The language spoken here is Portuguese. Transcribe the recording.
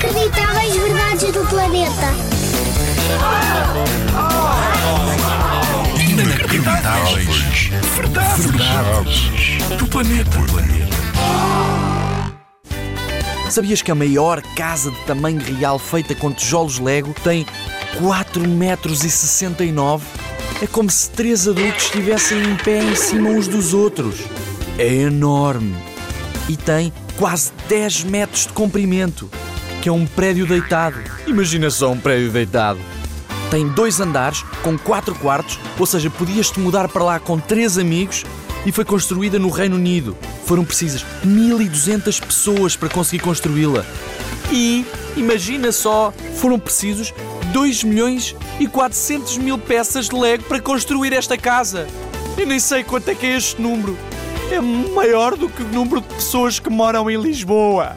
Inacreditáveis verdades do planeta. Inacreditáveis. Verdades. Verdades. Do planeta. Sabias que a maior casa de tamanho real feita com tijolos Lego tem 4 metros e 69? É como se três adultos estivessem em pé em cima uns dos outros. É enorme. E tem quase 10 metros de comprimento, que é um prédio deitado. Imagina só um prédio deitado. Tem dois andares com quatro quartos, ou seja, podias-te mudar para lá com três amigos e foi construída no Reino Unido. Foram precisas 1200 pessoas para conseguir construí-la. E, imagina só, foram precisos 2 milhões e 400 mil peças de Lego para construir esta casa. Eu nem sei quanto é que é este número. É maior do que o número de pessoas que moram em Lisboa.